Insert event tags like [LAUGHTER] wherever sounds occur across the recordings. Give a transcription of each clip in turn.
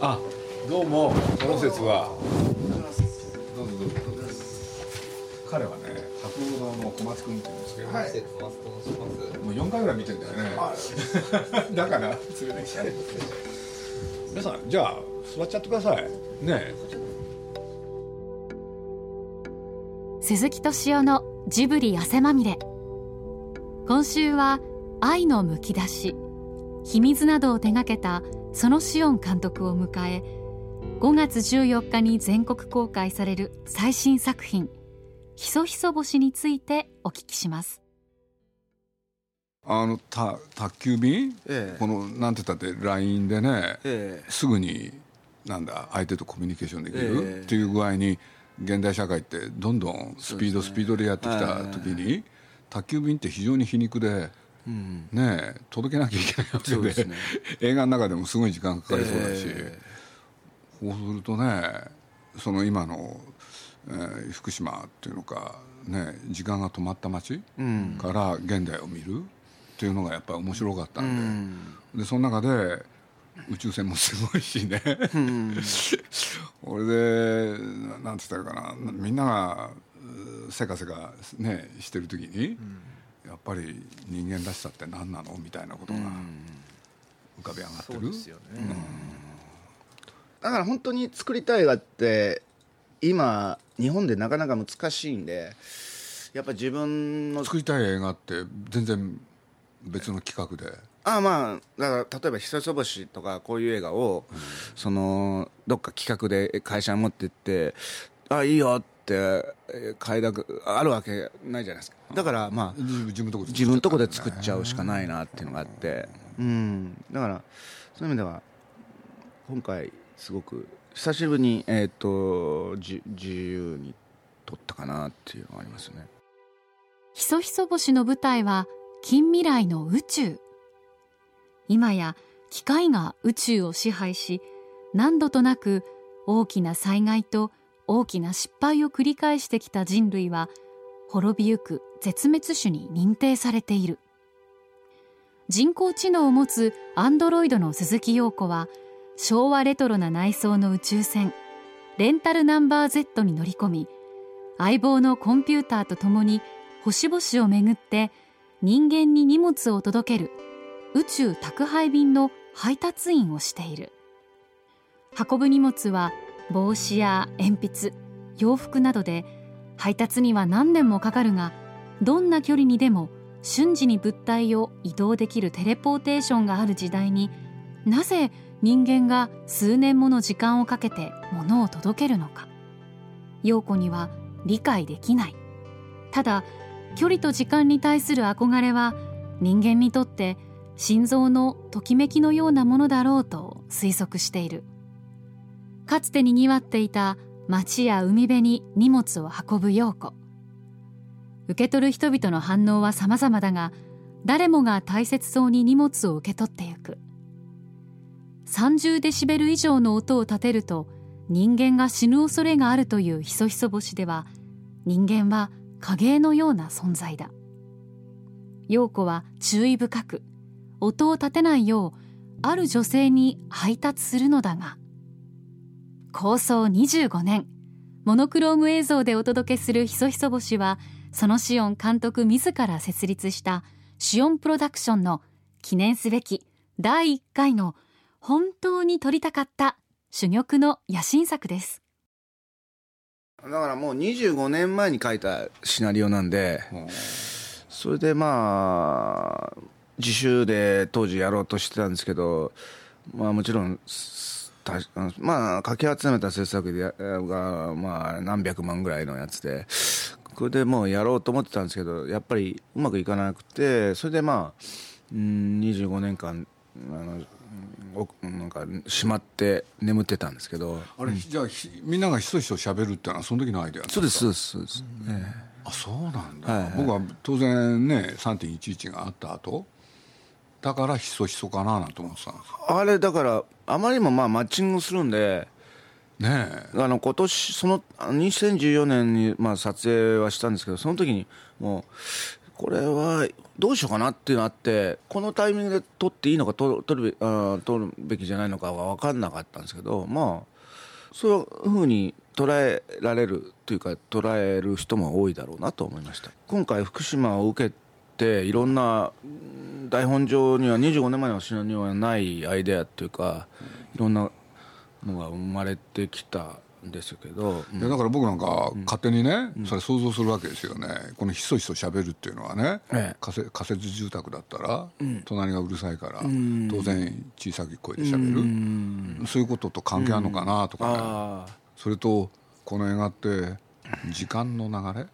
あどうもこの説は。どうぞどうぞ。彼はね博報堂の小松君って言うんですけど、はい。もう4回ぐらい見てんだよね。[LAUGHS] だから連れてきた。皆さんじゃあ座っちゃってください。ね鈴木敏夫のジブリ汗まみれ。今週は「愛のむき出し」「秘密」などを手掛けた園志音監督を迎え5月14日に全国公開される最新作品「ひそひそ星」についてお聞きします。あのた宅急便、ええ。このなんて言ったって LINE でね、えすぐになんだ相手とコミュニケーションできええ。るっていう具合に現代社会ってどんどんスピード、スピードでやってきた時に、宅急便って非常に皮肉で、ねえ届けなきゃいけないわけで。ですね。映画の中でもすごい時間かかりそうだし、えそうするとねその今の、えー福島っていうのか、ね、時間が止まった街から現代を見るっていうのがやっぱり面白かったんで,、でその中で宇宙船もすごいしね、[LAUGHS] 俺でなんて言ったらいいかな。みんながうせかせかねしてる時に、やっぱり人間らしさって何なの？みたいなことが浮かび上がってる？だから本当に作りたい映画って今日本でなかなか難しいんでやっぱ自分の作りたい映画って全然別の企画で。ああまあだから例えば「ひそひそ星」とかこういう映画を、そのどっか企画で会社に持ってって「あいいよ」ってえー快諾あるわけないじゃないですか。だからまあ自自分のとこで自分のとこで作っちゃうしかないなっていうのがあって。うん。だからそういう意味では今回すごく久しぶりに、えー、とじ自由に撮ったかなっていうのがありますね。ひそひそ星の舞台は近未来の宇宙。今や機械が宇宙を支配し何度となく大きな災害と大きな失敗を繰り返してきた人類は滅びゆく絶滅種に認定されている。人工知能を持つアンドロイドの鈴木陽子は昭和レトロな内装の宇宙船レンタルナンバー Z に乗り込み相棒のコンピューターと共に星々をめぐって人間に荷物を届ける宇宙宅配便の配達員をしている。運ぶ荷物は帽子や鉛筆洋服などで配達には何年もかかるがどんな距離にでも瞬時に物体を移動できるテレポーテーションがある時代になぜ人間が数年もの時間をかけて物を届けるのか。陽子には理解できない。ただ距離と時間に対する憧れは人間にとって心臓のときめきのようなものだろうと推測している。かつてにぎわっていた町や海辺に荷物を運ぶ陽子受け取る人々の反応は様々だが誰もが大切そうに荷物を受け取ってゆく。30デシベル以上の音を立てると人間が死ぬ恐れがあるというひそひそ星では人間は影絵のような存在だ。陽子は注意深く音を立てないようある女性に配達するのだが構想25年。モノクローム映像でお届けするひそひそ星はそのシオン監督自ら設立したシオンプロダクションの記念すべき第1回の本当に撮りたかった珠玉の野心作です。だからもう25年前に書いたシナリオなんでそれでまあ自主で当時やろうとしてたんですけどまあもちろんまあかき集めた制作でやがまあ何百万ぐらいのやつで。これでもうやろうと思ってたんですけどやっぱりうまくいかなくてそれでまあうん25年間あのおなんかしまって眠ってたんですけど。あれ、じゃあひみんながひそひそ喋るってのはその時のアイデアそうですそうですそうです、ええあそうなんだ、はいはい。僕は当然ね3.11があった後だからひそひそかななんて思ってたんですよあれだからあまりにもまあマッチングするんでねえ。あの今年その2014年にまあ撮影はしたんですけどその時にもうこれはどうしようかなっていうのあってこのタイミングで撮っていいのか撮撮るべあ撮るべきじゃないのかは分かんなかったんですけどまあそういうふうに捉えられるというか捉える人も多いだろうなと思いました。今回福島を受けていろんな台本上には25年前のシナリオはないアイデアっていうかいろんなのが生まれてきたんですけど、いやだから僕なんか勝手にね、それ想像するわけですよね。このひそひそ喋るっていうのはね、ええ。仮設仮設住宅だったら、隣がうるさいから、当然小さい声で喋る、そういうことと関係あるのかなとかね、あ。それとこの映画って時間の流れ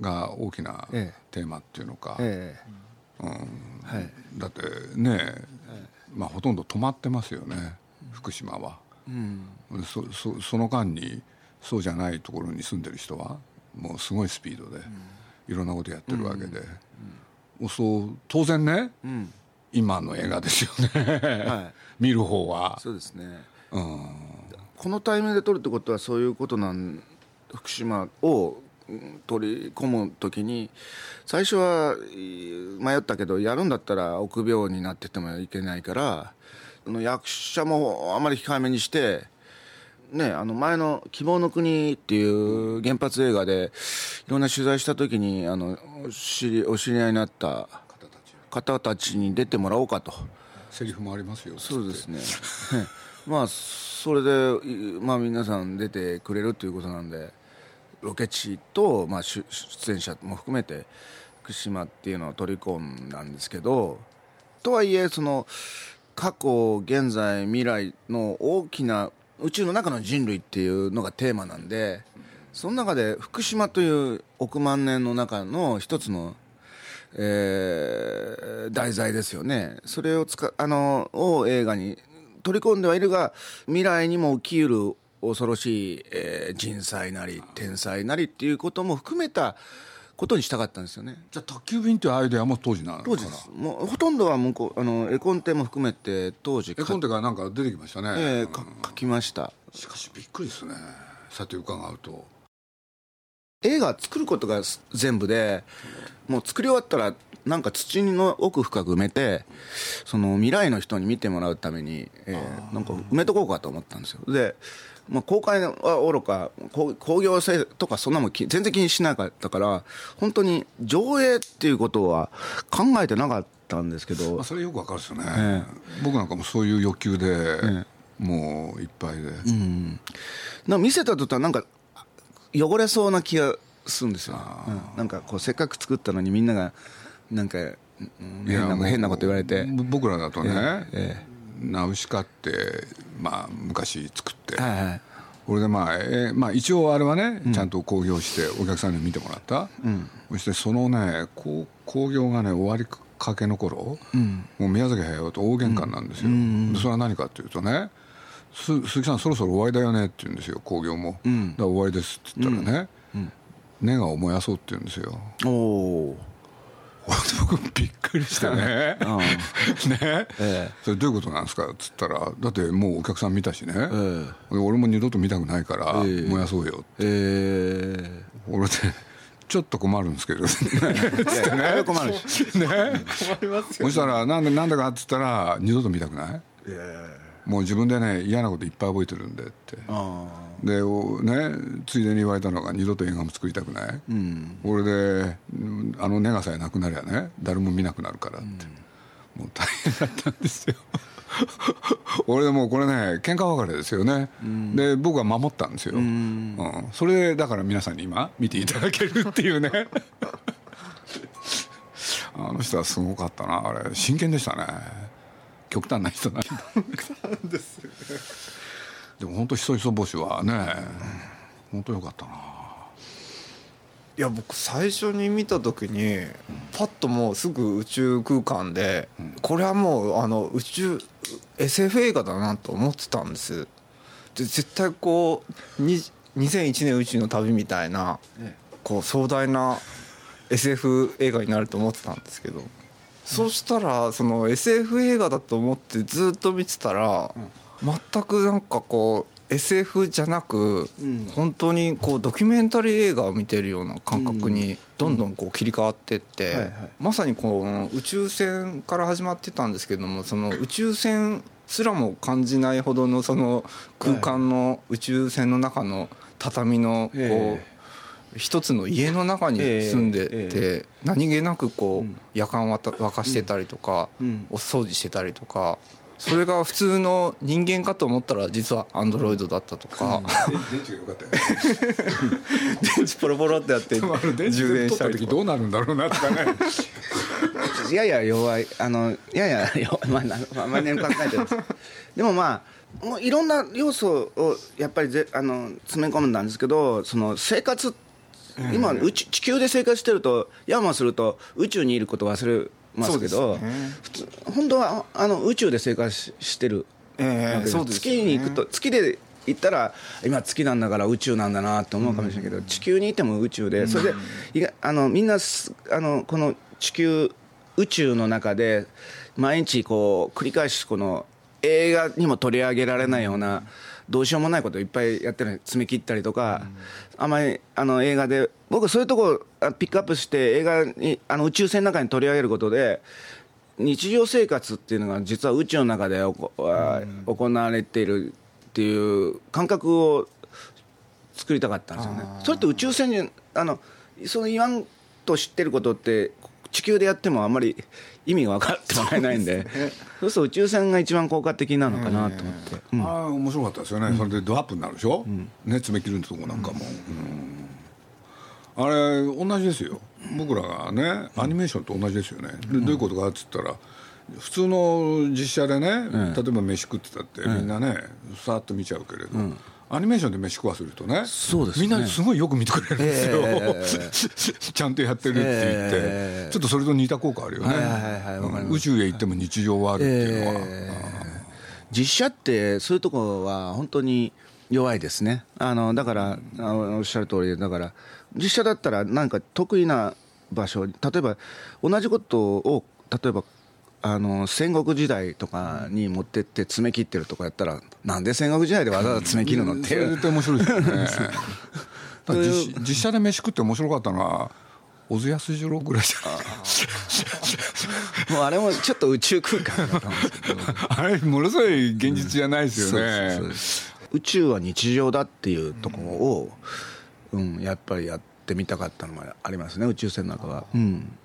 が大きなええ。テーマっていうのか、ええ。はいだってね、まあ、ほとんど止まってますよね福島は、そそその間にそうじゃないところに住んでる人はもうすごいスピードでいろんなことやってるわけで、そう当然ね、今の映画ですよね、はい。[LAUGHS] 見る方は。そうですね。うん。このタイミングで撮るってことはそういうことなん福島をうん取り込む時に最初はい迷ったけどやるんだったら臆病になっててもいけないから役者もあまり控えめにしてね、あの前の「希望の国」っていう原発映画でいろんな取材した時にあのお知りお知り合いになった方たちに出てもらおうかと。セリフもありますよ。そうですね。[LAUGHS] まあそれで、いまあ、皆さん出てくれるということなんでロケ地と、まあ、出演者も含めて福島っていうのを取り込んだんですけどとはいえその過去現在未来の大きな宇宙の中の人類っていうのがテーマなんでその中で福島という億万年の中の一つのえー題材ですよね。それを使あのを映画に取り込んではいるが未来にも起きうる恐ろしい、えー人災なり天災なりっていうことも含めたことにしたかったんですよね。じゃあ宅急便っていうアイデアも当時なのかな？当時です。もうほとんどは向こうあの絵コンテも含めて当時絵コンテがなんか出てきましたね、えーか書きました。しかしびっくりですねさて伺うと映画作ることが全部でもう作り終わったらなんか土の奥深く埋めてその未来の人に見てもらうために、えーなんか埋めとこうかと思ったんですよで、まあ、公開はおろかこう興行性とかそんなもんき全然気にしなかったから本当に上映っていうことは考えてなかったんですけど。まあ、それよくわかるですよね、え僕なんかもそういう欲求で、もういっぱいで、なんか見せた途端なんか汚れそうな気がするんですよ、うん。なんかこうせっかく作ったのにみんながなんか、うん変なこと言われて。ぼ僕らだとね、えナウシカって、まあ、昔作って、はいはい。これでまあ、えーまあ、一応あれはね、ちゃんと興行してお客さんに見てもらった、そしてそのね興行がね終わりかけの頃、もう宮崎駿と大喧嘩なんですよ、でそれは何かっていうとねす鈴木さんそろそろ終わりだよねって言うんですよ興行も、だから終わりですって言ったらね、ネガを燃やそうって言うんですよ。おお僕びっくりしてね。ね、えそれどういうことなんですか？っつったらだってもうお客さん見たしね、えで俺も二度と見たくないからええ。燃やそうよえ俺でちょっと困るんですけどね。えね。ね。困るしそしたらなんでなんでかっつったら二度と見たくない？もう自分でね嫌なこといっぱい覚えてるんでって。あでおねついでに言われたのが二度と映画も作りたくない、俺でうんあのネガさえなくなりゃね誰も見なくなるからって、もう大変だったんですよ。[LAUGHS] 俺でもうこれね喧嘩別れですよね、で僕は守ったんですよ、うん。それでだから皆さんに今見ていただけるっていうね。[LAUGHS] あの人はすごかったなあれ。真剣でしたね極端な人なんだ。でも本当ひそひそ星はね本当よかったな。いや僕最初に見た時にパッともうすぐ宇宙空間でこれはもうあの宇宙 SF 映画だなと思ってたんです。で絶対こうに2001年宇宙の旅みたいなこう壮大な SF 映画になると思ってたんですけどそしたらその SF 映画だと思ってずっと見てたら全くなんかこう SF じゃなく、本当にこうドキュメンタリー映画を見てるような感覚にどんどんこう切り替わっていって、まさにこう宇宙船から始まってたんですけどもその宇宙船すらも感じないほどのその空間の宇宙船の中の畳のこう、え一つの家の中に住んでて、ええ。何気なくこう夜間わた沸かしてたりとか、うん。お掃除してたりとかそれが普通の人間かと思ったら実はアンドロイドだったとか、[LAUGHS] 電池がよかったよ [LAUGHS] 電池ポロポロってやって [LAUGHS] 充電しりとか。時どうなるんだろうなとかね。やや弱い。あのやや弱い。まあなまあまあね考えてるんですでもまあもういろんな要素をやっぱりぜあの詰め込んだんですけどその生活今宇宙地球で生活してるとヤーマンすると宇宙にいることを忘れますけどね。普通本当はあの宇宙で生活ししてる。ええわけですそうですよね。月に行くと月で行ったら今月なんだから宇宙なんだなって思うかもしれないけど、地球にいても宇宙でそれであのみんなすあのこの地球宇宙の中で毎日こう繰り返しこの映画にも取り上げられないようなどうしようもないことをいっぱいやってる詰め切ったりとか、あん。まりあの映画で僕そういうとこあピックアップして映画にあの宇宙船の中に取り上げることで日常生活っていうのが実は宇宙の中でおこあ行われているっていう感覚を作りたかったんですよね。それって宇宙船にあのその言わんと知ってることって地球でやってもあんまり意味が分かってもらえないんで [LAUGHS] そうすると宇宙船が一番効果的なのかなと思って、うん。ああ面白かったですよね、それでドアップになるでしょ、ね詰め切るとこなんかも、うん。あれ同じですよ。僕らがねアニメーションと同じですよね、でどういうことかっつったら普通の実写でね、例えば飯食ってたってみんなねさーっと見ちゃうけれど、アニメーションで飯食わせるとねそうですね。みんなすごいよく見てくれるんですよ、[LAUGHS] ちゃんとやってるって言って、ええ。ちょっとそれと似た効果あるよね、宇宙へ行っても日常はあるっていうのは、実写ってそういうところは本当に弱いですね。あのだからあのおっしゃる通りだから実写だったらなんか得意な場所例えば同じことを例えばあの戦国時代とかに持ってって詰め切ってるとかやったらなんで戦国時代でわざわざ詰め切るのっていう。それ絶対面白いですよね [LAUGHS] 実実写で飯食って面白かったのは小津安二郎ぐらいじゃないもうあれもちょっと宇宙空間だったんですけど。[LAUGHS] あれものすごい現実じゃないですよね、宇宙は日常だっていうところを、うんやっぱりやってみたかったのもありますね宇宙船の中は。うんうん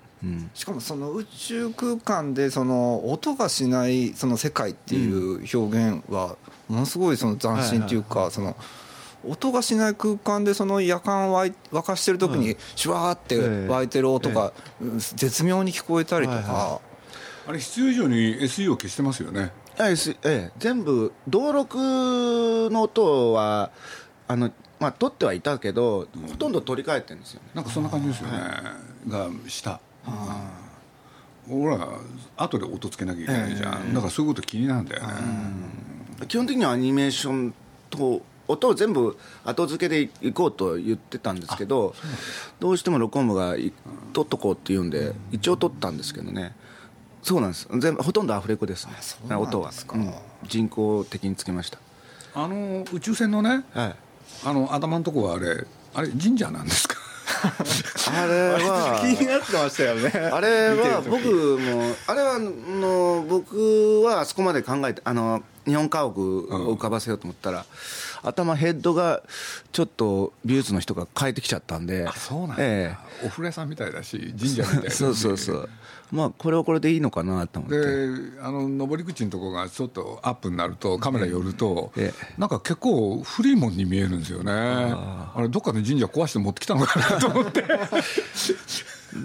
しかもその宇宙空間でその音がしないその世界っていう表現はものすごいその斬新っていうかその音がしない空間でその夜間沸い沸かしてる時にシュワーって湧いてる音がうん絶妙に聞こえたりとはいかあれ必要以上に SE を消してますよね。ええ、全部登録の音はあの、まあ、取ってはいたけど、ほとんど取り替えてるんですよね。なんかそんな感じですよね。がしたほら後で音つけなきゃいけないじゃん、だからそういうこと気になるんだよね、基本的にはアニメーションと音を全部後付けでいこうと言ってたんですけどどうしても録音部がい取っとこうって言うんで一応取ったんですけどね。そうなんです。全部ほとんどアフレコですね。そうなん音は。うん。人工的につけました。あの宇宙船のねはい。あの頭のとこはあれあれ神社なんですか？あれは気になってましたよね。あれは僕もあれはあの僕はあそこまで考えてあの日本家屋を浮かばせようと思ったら、頭ヘッドがちょっと美術の人が変えてきちゃったんで。えお風呂屋さんみたいだし神社みたいだえしそうそうそう。まあこれはこれでいいのかなと思って。であの上り口のとこがちょっとアップになるとカメラ寄ると、えなんか結構フリーモンに見えるんですよね。あれどっかで神社壊して持ってきたのかなと思って。[LAUGHS]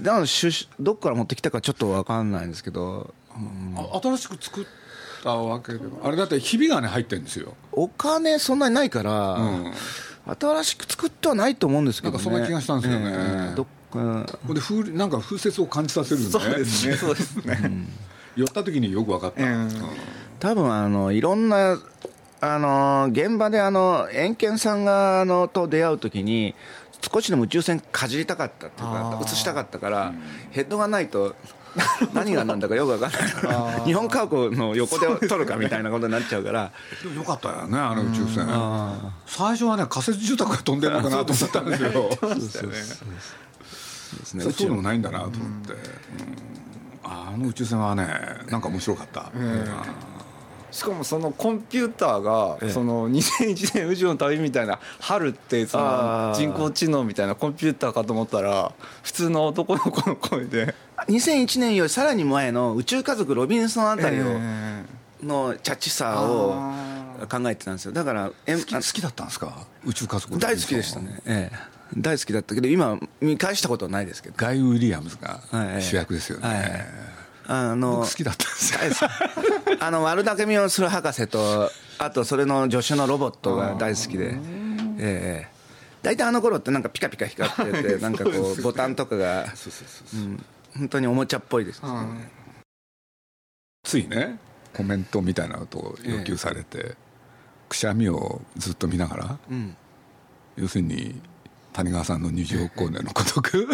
だから出どっから持ってきたかちょっと分かんないんですけど。あ新しく作ったわけではあれだってひびがね入ってるんですよ。お金そんなにないから、ん。新しく作ってはないと思うんですけどね。なんかそんな気がしたんですよね。ええどっか。ほんで風なんか風雪を感じさせるんでそうですね。そうですね。[LAUGHS] 寄った時によく分かった、うん。多分あのいろんなあの現場であの円健さんがあのと出会うときに少しでも宇宙船かじりたかったっていうか映したかったから、ヘッドがないと [LAUGHS] 何が何だかよく分かんない。日本家屋の横で撮るかみたいなことになっちゃうから。よかったよねあの宇宙船。最初はね仮設住宅が飛んでるのかなと思ったんですよ。そういうのもないんだなと思って、あの宇宙船はねなんか面白かった、しかもそのコンピューターがその2001年宇宙の旅みたいな春ってその人工知能みたいなコンピューターかと思ったら普通の男の子の声で。2001年よりさらに前の宇宙家族ロビンソンあたりをのチャッチさを考えてたんですよ。だから好き好きだったんですか？宇宙家族大好きでしたね。ええ。大好きだったけど今見返したことはないですけど。ガイ・ウィリアムズが主役ですよね、はい。はいあの好きだったんですよ。[LAUGHS] あの悪巧みをする博士とあとそれの助手のロボットが大好きで。ええ大体あの頃ってなんかピカピカ光ってて [LAUGHS] なんかこうボタンとかが本当におもちゃっぽいです。ねついねコメントみたいなことを要求されて、くしゃみをずっと見ながら、要するに谷川さんの20億光年のごとく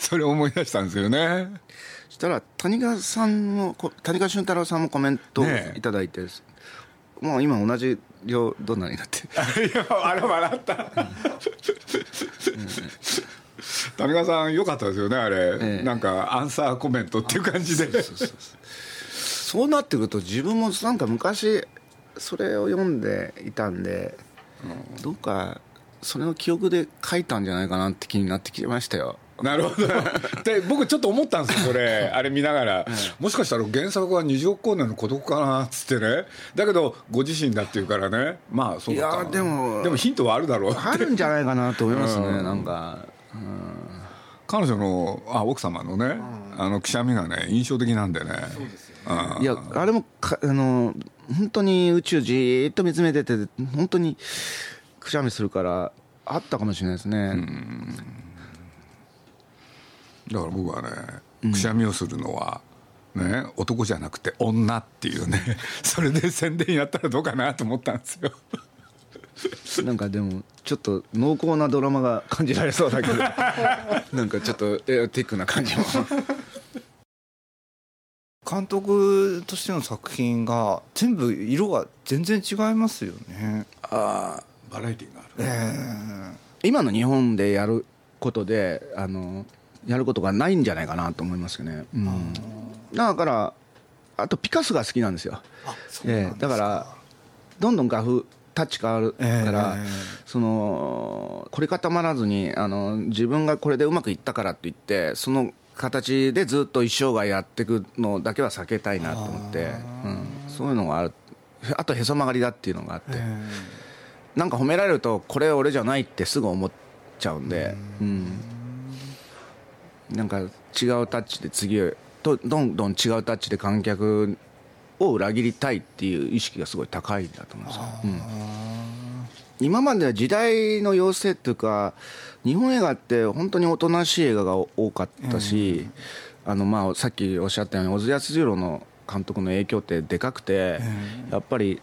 それを思い出したんですよね。そしたら谷川さんも谷川俊太郎さんもコメントをいただいて、ね、もう今同じ量どんなになって。[LAUGHS] いやあれ笑った、うん、谷川さんよかったですよねあれ、ええ、なんかアンサーコメントっていう感じで。そうなってくると自分もなんか昔それを読んでいたんで、うん、どうかそれの記憶で書いたんじゃないかなって気になってきましたよなるほど。で僕ちょっと思ったんですよそれ。[LAUGHS] あれ見ながら、もしかしたら原作は二十億光年の孤独かなっつってね。だけどご自身だっていうからね。まあそうかいやでもでもヒントはあるだろうあるんじゃないかなと思いますね、うん、なんか、うん、彼女のあ奥様のね、うん、あのくしゃみがね印象的なんでね。いやあれもかあの本当に宇宙じっと見つめてて本当にくしゃみするからあったかもしれないですね、だから僕はねくしゃみをするのは、ね、男じゃなくて女っていうね [LAUGHS] それで宣伝やったらどうかなと思ったんですよ。[LAUGHS] なんかでもちょっと濃厚なドラマが感じられそうだけど。[LAUGHS] なんかちょっとエアティックな感じも。監督としての作品が全部色が全然違いますよね。ああバラエティーがある、えー、今の日本でやることであのやることがないんじゃないかなと思いますね、うん、だからあとピカソが好きなんですよ。えー、だからどんどん画風タッチ変わるから、えー、その凝り固まらずにあの自分がこれでうまくいったからって言ってその形でずっと一生涯やっていくのだけは避けたいなと思って、うん、そういうのがある。あとへそ曲がりだっていうのがあって、えー、なんか褒められるとこれ俺じゃないってすぐ思っちゃうんで、うん、なんか違うタッチで次とどんどん違うタッチで観客を裏切りたいっていう意識がすごい高いんだと思うんですよ、うん、今までは時代の要請っていうか日本映画って本当におとなしい映画が多かったし、あのまあさっきおっしゃったように小津安二郎の監督の影響ってでかくて、やっぱり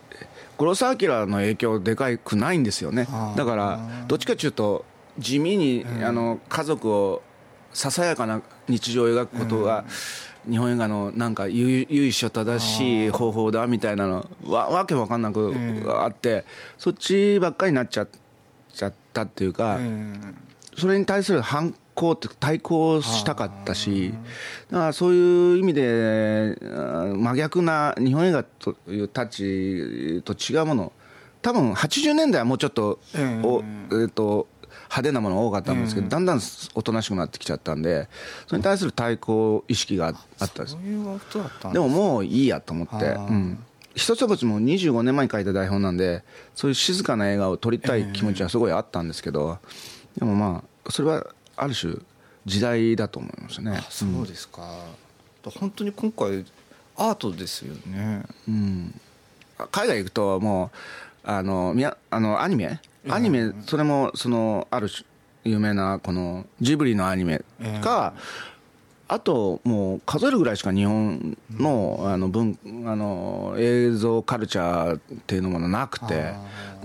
黒澤明の影響でかくないんですよね。だからどっちかというと地味にあの家族をささやかな日常を描くことが、日本映画のなんか由緒正しい方法だみたいなのわわけわかんなくあって、そっちばっかりになっちゃちゃったっていうか、それに対する反抗って対抗したかったしだからそういう意味で真逆な日本映画というタッチと違うもの。多分80年代はもうちょっと、えー、と派手なもの多かったんですけど、だんだんおとなしくなってきちゃったんでそれに対する対抗意識があったんですでももういいやと思って、うん、一つも25年前に書いた台本なんでそういう静かな映画を撮りたい気持ちはすごいあったんですけど、でもまあそれはある種時代だと思いますね。そうですか、うん、本当に今回アートですよね、うん、海外行くともうあのみやあのアニメ？アニメそれもそのある有名なこのジブリのアニメか、あともう数えるぐらいしか日本のあの文あの映像カルチャーっていうのものなくて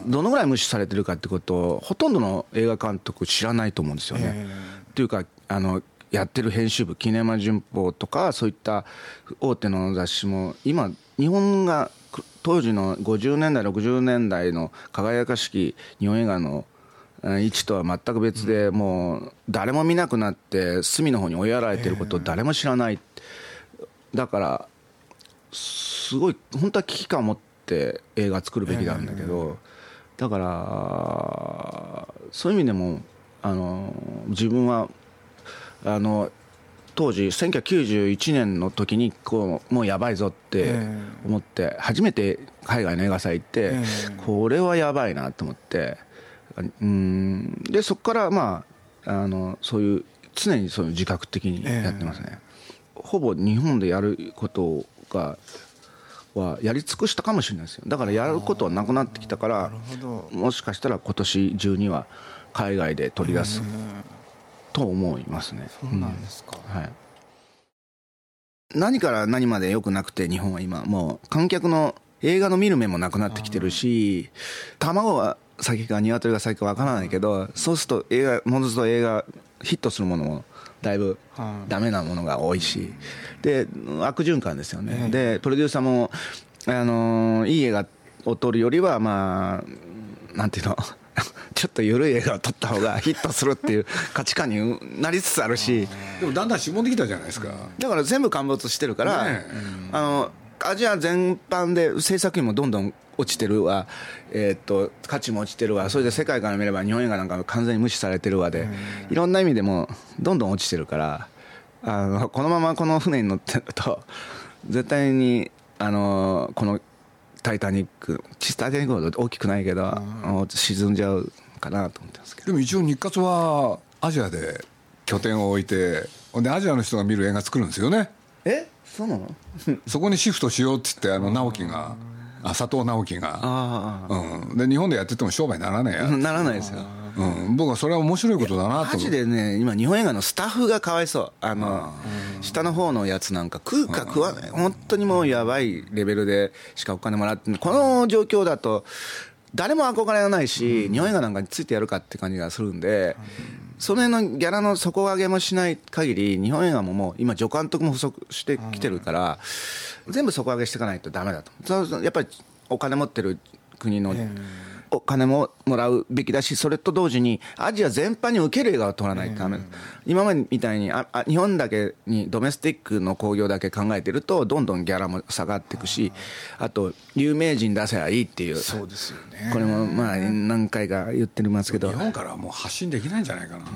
どのぐらい無視されてるかってことをほとんどの映画監督知らないと思うんですよね。っていうかあのやってる編集部キネマ旬報とかそういった大手の雑誌も今日本が当時の50年代60年代の輝かしき日本映画の位置とは全く別で、もう誰も見なくなって隅の方に追いやられてることを誰も知らない、だからすごい本当は危機感を持って映画作るべきなんだけど、だからそういう意味でもあの自分はあの当時1991年の時にこうもうやばいぞって思って初めて海外の映画祭行ってこれはやばいなと思ってうんでそこからまああのそういう常にそういう自覚的にやってますね、ほぼ日本でやることがはやり尽くしたかもしれないですよ。だからやることはなくなってきたからもしかしたら今年中には海外で取り出すと思いますね。そうなんですか、うん、はい。何から何まで良くなくて日本は今もう観客の映画の見る目もなくなってきてるし卵は先か鶏が先か分からないけどそうすると映画ものずと映画ヒットするものもだいぶダメなものが多いしで悪循環ですよね。でプロデューサーもあのいい映画を撮るよりはまあなんていうの？[LAUGHS] ちょっと緩い映画を撮った方がヒットするっていう価値観になりつつあるし。でもだんだんしぼんできたじゃないですか。だから全部陥没してるから、ね、あのアジア全般で制作費もどんどん落ちてるわ、えー、っと価値も落ちてるわ。それで世界から見れば日本映画なんか完全に無視されてるわで、いろんな意味でもどんどん落ちてるから。あのこのままこの船に乗ってると絶対にあのこのタイタニックタイタニックほど大きくないけど、沈んじゃうかなと思ってますけど。でも一応日活はアジアで拠点を置いてでアジアの人が見る映画作るんですよね。え？そうなの？[LAUGHS] そこにシフトしようって言ってあの直樹が。あ佐藤直樹が、うん、で日本でやってても商売ならないや [LAUGHS] ならないですようん、僕はそれは面白いことだなと。マジでね今日本映画のスタッフがかわいそう。あの下の方のやつなんか食うか食わない本当にもうやばいレベルでしかお金もらってこの状況だと誰も憧れがないし、日本映画なんかについてやるかって感じがするんで、その辺のギャラの底上げもしない限り日本映画ももう今助監督も不足してきてるから、全部底上げしていかないとダメだと。やっぱりお金持ってる国のお金ももらうべきだし、それと同時に、アジア全般に受ける映画を撮らないとダメ、うん、今までみたいにああ、日本だけにドメスティックの興行だけ考えてると、どんどんギャラも下がっていくし、あと、有名人出せばいいっていう、そうですよね。これもまあ、何回か言ってますけど、日本からはもう発信できないんじゃないかな。っ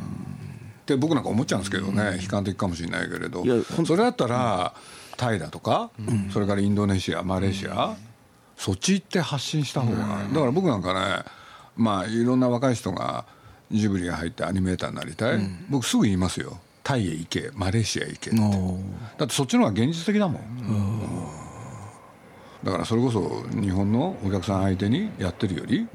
て僕なんか思っちゃうんですけどね、悲観的かもしれないけれど、それだったら、タイだとか、それからインドネシア、マレーシア、そっち行って発信した方が、だから僕なんかねまあいろんな若い人がジブリが入ってアニメーターになりたい、うん、僕すぐ言いますよ。タイへ行けマレーシアへ行けって。だってそっちの方が現実的だもん、だからそれこそ日本のお客さん相手にやってるより、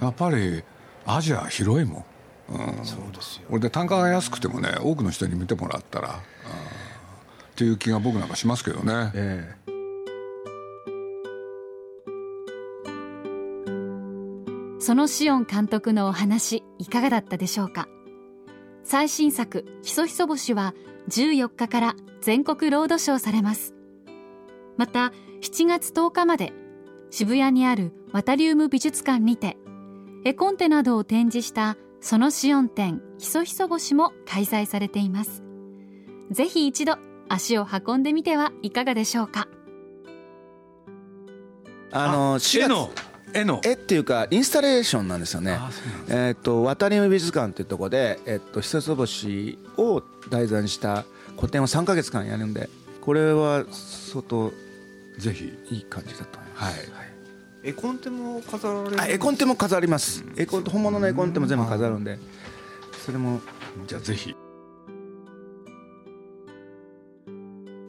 やっぱりアジア広いもん。うん、そうですよ。俺で単価が安くてもね多くの人に見てもらったら、うん、っていう気が僕なんかしますけどね、ええそのシオン監督のお話いかがだったでしょうか？最新作「ひそひそ星」は14日から全国ロードショーされます。また7月10日まで渋谷にあるワタリウム美術館にて絵コンテなどを展示したそのシオン展ひそひそ星も開催されています。ぜひ一度足を運んでみてはいかがでしょうか？あの4月絵の絵っていうかインスタレーションなんですよね。えっ、と渡り美術館っていうところでえっ、と久つ星を題材にした個展を3か月間やるんでこれは相当ぜひいい感じだと思います。はい。絵コンテも飾られる絵コンテも飾ります、絵コンテ本物の絵コンテも全部飾るんでそれもじゃあぜひ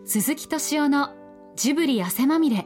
鈴木敏夫のジブリ汗まみれ